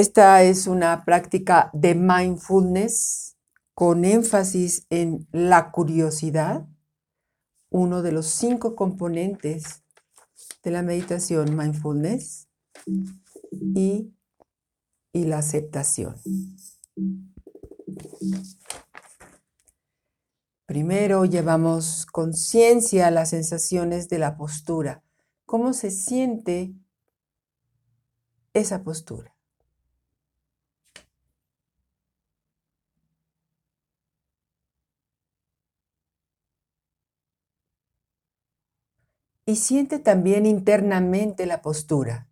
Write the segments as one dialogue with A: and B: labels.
A: Esta es una práctica de mindfulness con énfasis en la curiosidad, uno de los cinco componentes de la meditación mindfulness y, la aceptación. Primero llevamos conciencia a las sensaciones de la postura. ¿Cómo se siente esa postura? Y siente también internamente la postura.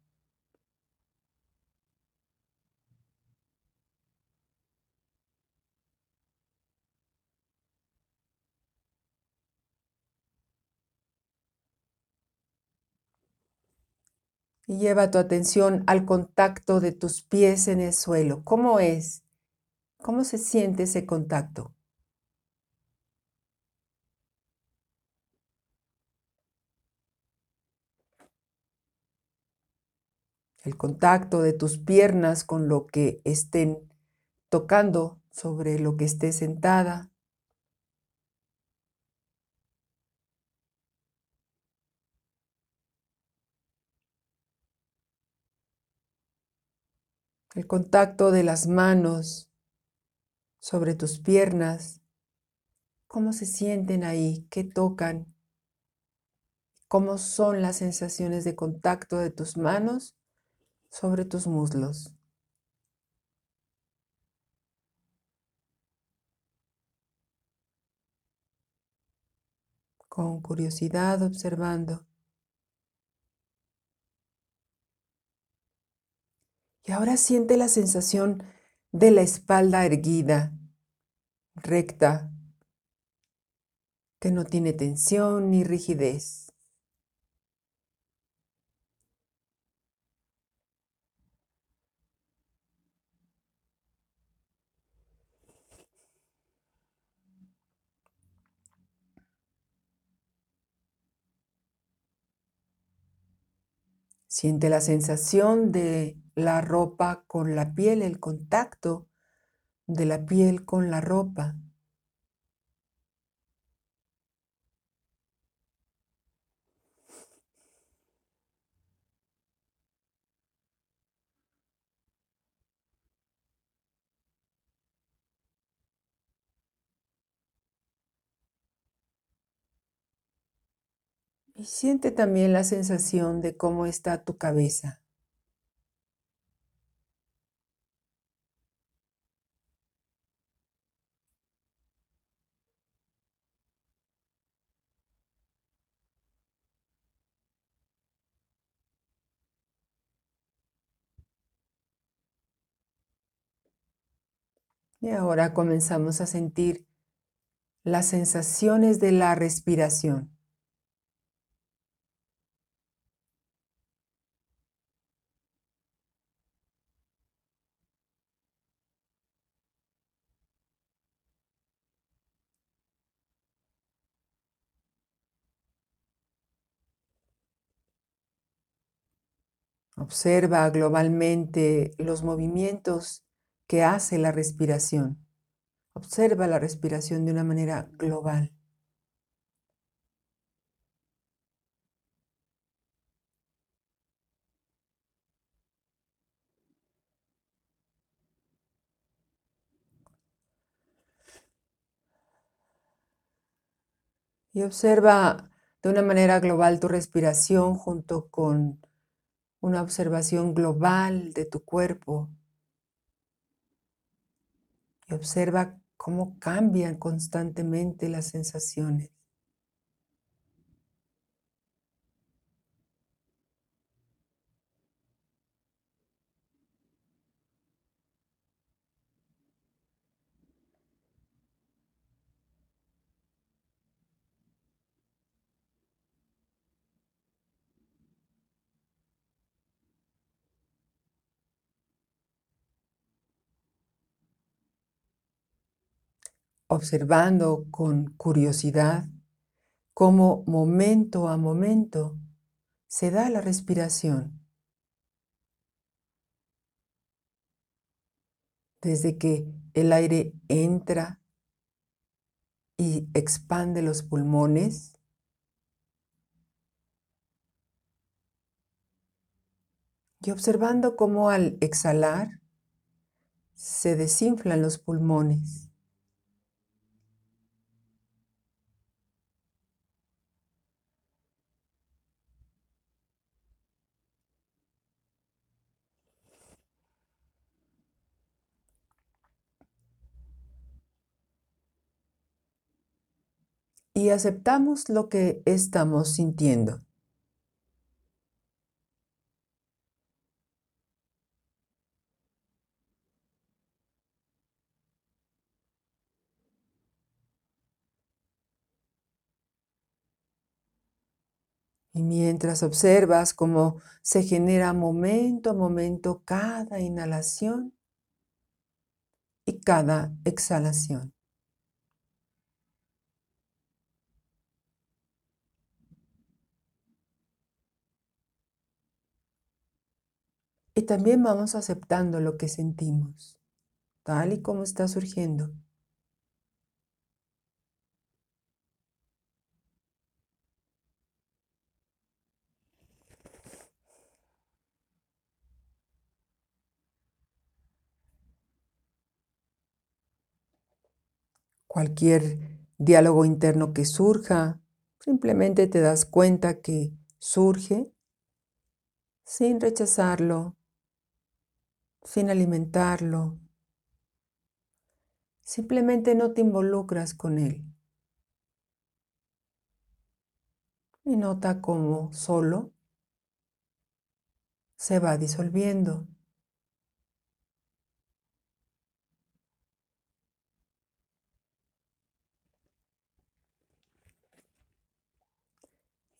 A: Y lleva tu atención al contacto de tus pies en el suelo. ¿Cómo es? ¿Cómo se siente ese contacto? El contacto de tus piernas con lo que estén tocando sobre lo que esté sentada. el contacto de las manos sobre tus piernas, cómo se sienten ahí, qué tocan, cómo son las sensaciones de contacto de tus manos sobre tus muslos. Con curiosidad observando. Y ahora siente la sensación de la espalda erguida, recta, que no tiene tensión ni rigidez. Siente la sensación de la ropa con la piel, el contacto de la piel con la ropa. Y siente también la sensación de cómo está tu cabeza. Y ahora comenzamos a sentir las sensaciones de la respiración. Observa globalmente los movimientos que hace la respiración. Observa la respiración de una manera global. Y observa de una manera global tu respiración junto con una observación global de tu cuerpo, y observa cómo cambian constantemente las sensaciones. Observando con curiosidad cómo momento a momento se da la respiración. desde que el aire entra y expande los pulmones. Y observando cómo al exhalar se desinflan los pulmones. Y aceptamos lo que estamos sintiendo. Y mientras observas cómo se genera momento a momento cada inhalación y cada exhalación. Y también vamos aceptando lo que sentimos, tal y como está surgiendo. Cualquier diálogo interno que surja, simplemente te das cuenta que surge sin rechazarlo, sin alimentarlo. Simplemente no te involucras con él. Y nota cómo solo se va disolviendo.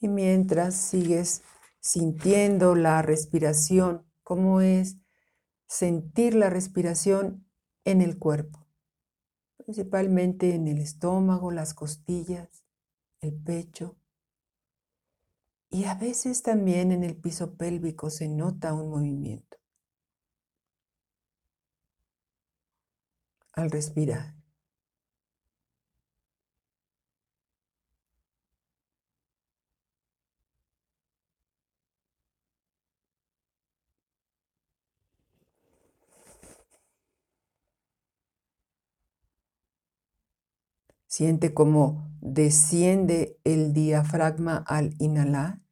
A: Y mientras sigues sintiendo la respiración, cómo es sentir la respiración en el cuerpo, principalmente en el estómago, las costillas, el pecho. Y a veces también en el piso pélvico se nota un movimiento al respirar. Siente cómo desciende el diafragma al inhalar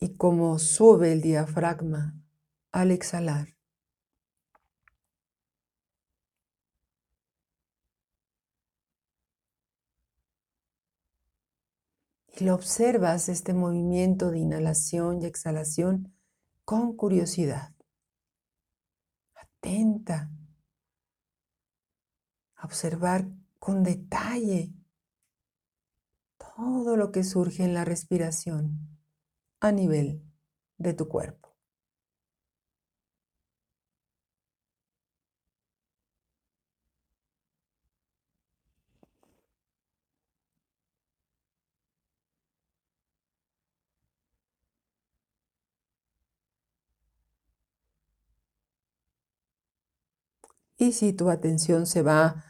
A: y cómo sube el diafragma al exhalar. Y lo observas este movimiento de inhalación y exhalación con curiosidad. Atenta observar con detalle todo lo que surge en la respiración a nivel de tu cuerpo. Y si tu atención se va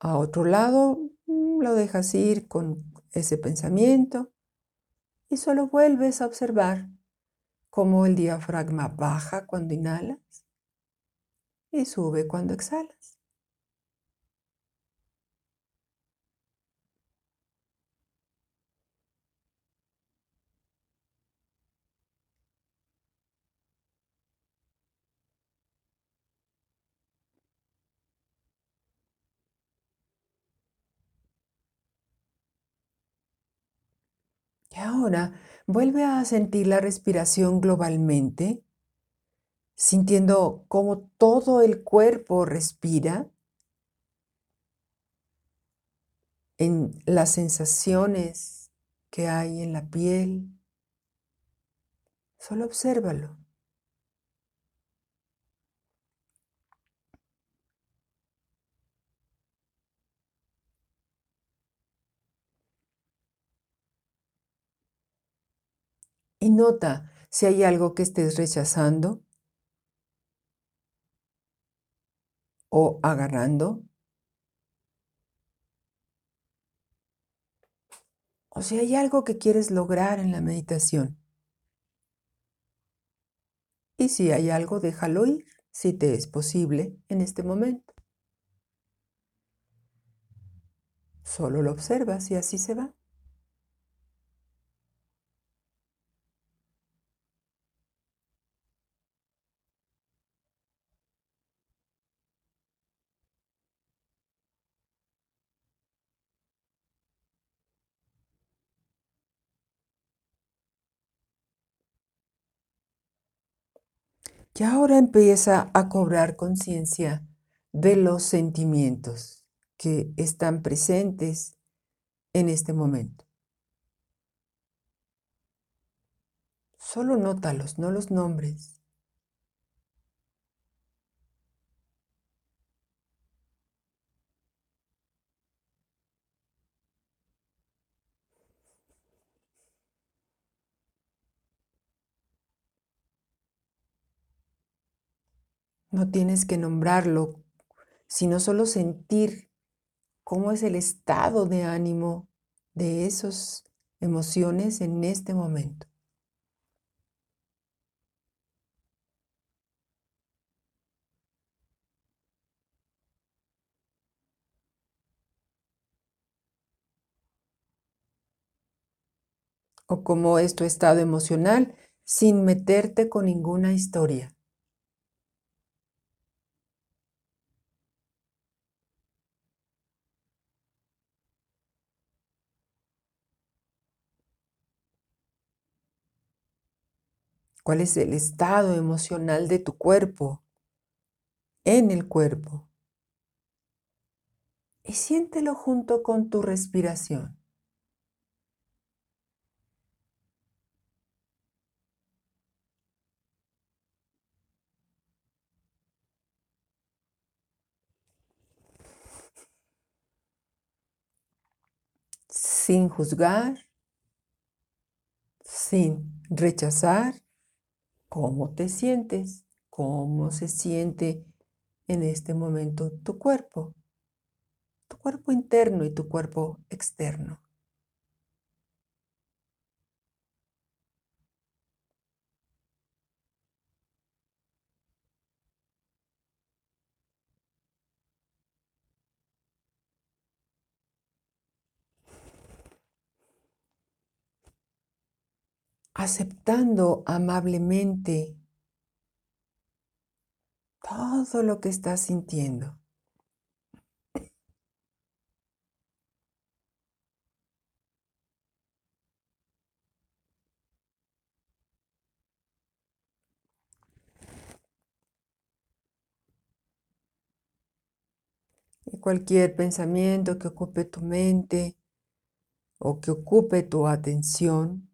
A: a otro lado, mm, lo dejas ir con ese pensamiento y solo vuelves a observar cómo el diafragma baja cuando inhalas y sube cuando exhalas. Y ahora vuelve a sentir la respiración globalmente, sintiendo cómo todo el cuerpo respira en las sensaciones que hay en la piel. Solo obsérvalo. Y nota si hay algo que estés rechazando. o agarrando. O si hay algo que quieres lograr en la meditación. Y si hay algo, déjalo ir, si te es posible en este momento. Solo lo observas y así se va. Y ahora empieza a cobrar conciencia de los sentimientos que están presentes en este momento. Solo nótalos, no los nombres. No tienes que nombrarlo, sino solo sentir cómo es el estado de ánimo de esas emociones en este momento. O cómo es tu estado emocional sin meterte con ninguna historia. Cuál es el estado emocional de tu cuerpo, en el cuerpo. Y siéntelo junto con tu respiración. sin juzgar, sin rechazar, cómo te sientes, cómo se siente en este momento tu cuerpo, tu cuerpo interno y tu cuerpo externo. Aceptando amablemente todo lo que estás sintiendo. Y cualquier pensamiento que ocupe tu mente o que ocupe tu atención,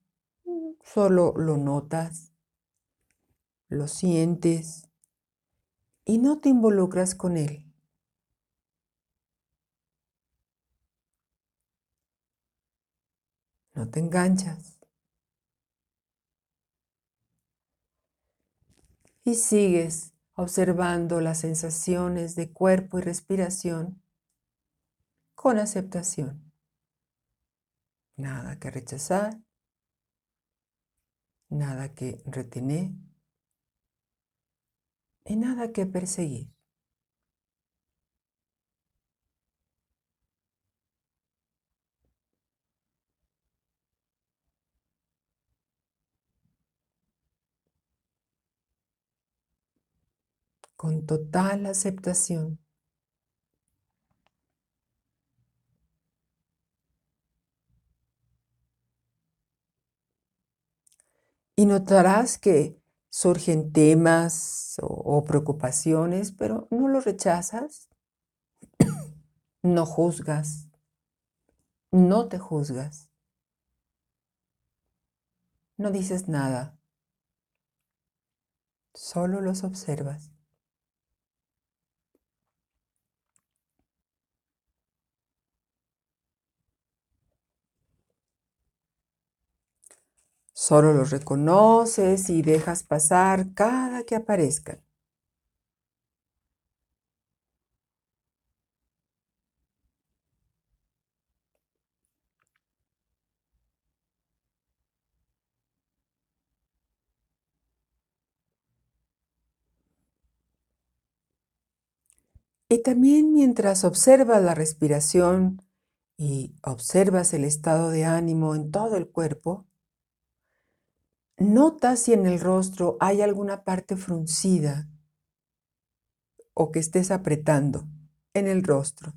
A: Solo lo notas, lo sientes y no te involucras con él. No te enganchas. Y sigues observando las sensaciones de cuerpo y respiración con aceptación. Nada que rechazar, nada que retener y nada que perseguir. Con total aceptación. Y notarás que surgen temas o, preocupaciones, pero no los rechazas, no juzgas, no te juzgas, no dices nada, solo los observas. Solo los reconoces y dejas pasar cada que aparezcan. Y también mientras observas la respiración y observas el estado de ánimo en todo el cuerpo, nota si en el rostro hay alguna parte fruncida o que estés apretando en el rostro.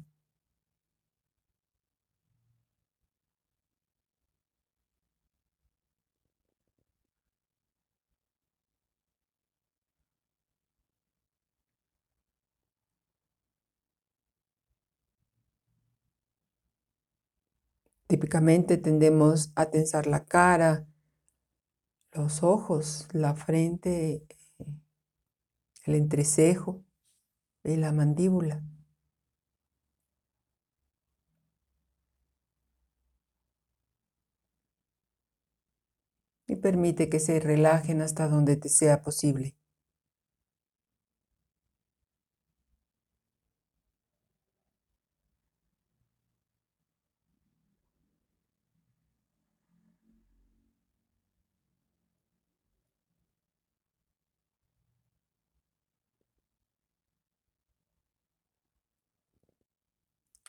A: Típicamente tendemos a tensar la cara, los ojos, la frente, el entrecejo y la mandíbula. Y permite que se relajen hasta donde te sea posible.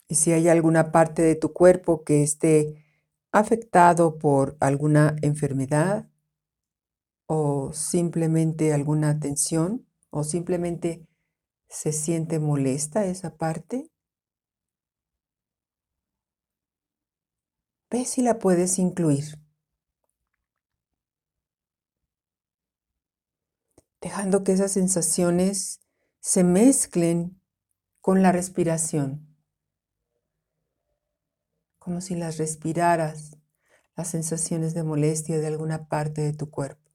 A: Y si hay alguna parte de tu cuerpo que esté afectado por alguna enfermedad o simplemente alguna tensión o simplemente se siente molesta esa parte, ve si la puedes incluir. Dejando que esas sensaciones se mezclen con la respiración como si las respiraras, las sensaciones de molestia de alguna parte de tu cuerpo.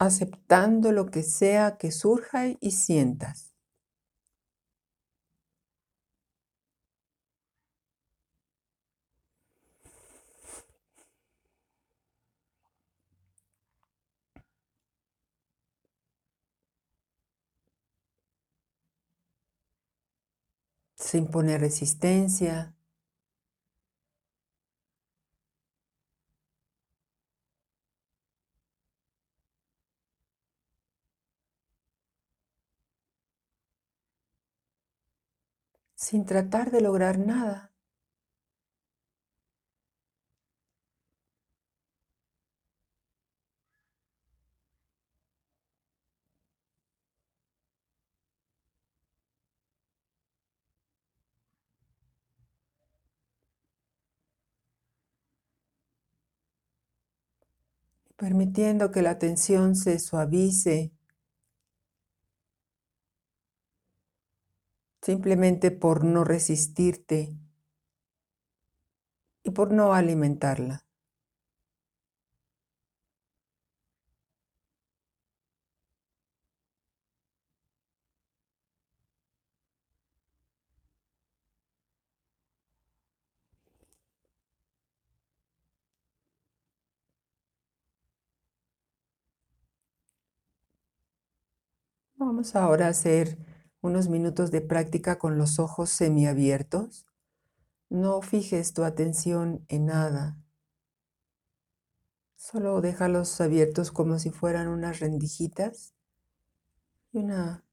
A: aceptando lo que sea que surja y sientas. Sin poner resistencia. sin tratar de lograr nada. Permitiendo que la tensión se suavice simplemente por no resistirte y por no alimentarla. Vamos ahora a hacer unos minutos de práctica con los ojos semiabiertos. No fijes tu atención en nada. Solo déjalos abiertos como si fueran unas rendijitas y una,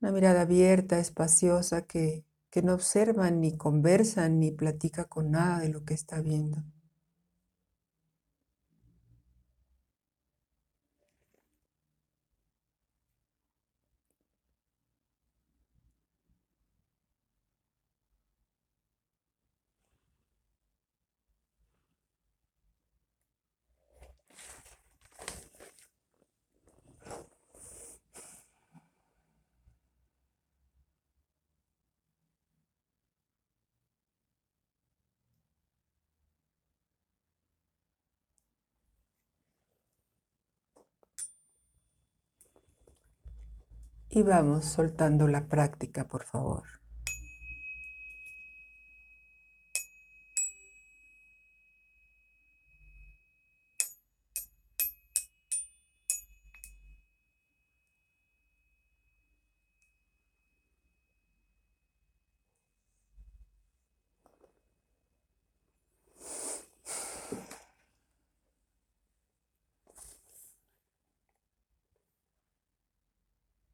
A: una mirada abierta, espaciosa, que, que no observa ni conversa ni platica con nada de lo que está viendo. Y vamos soltando la práctica, por favor.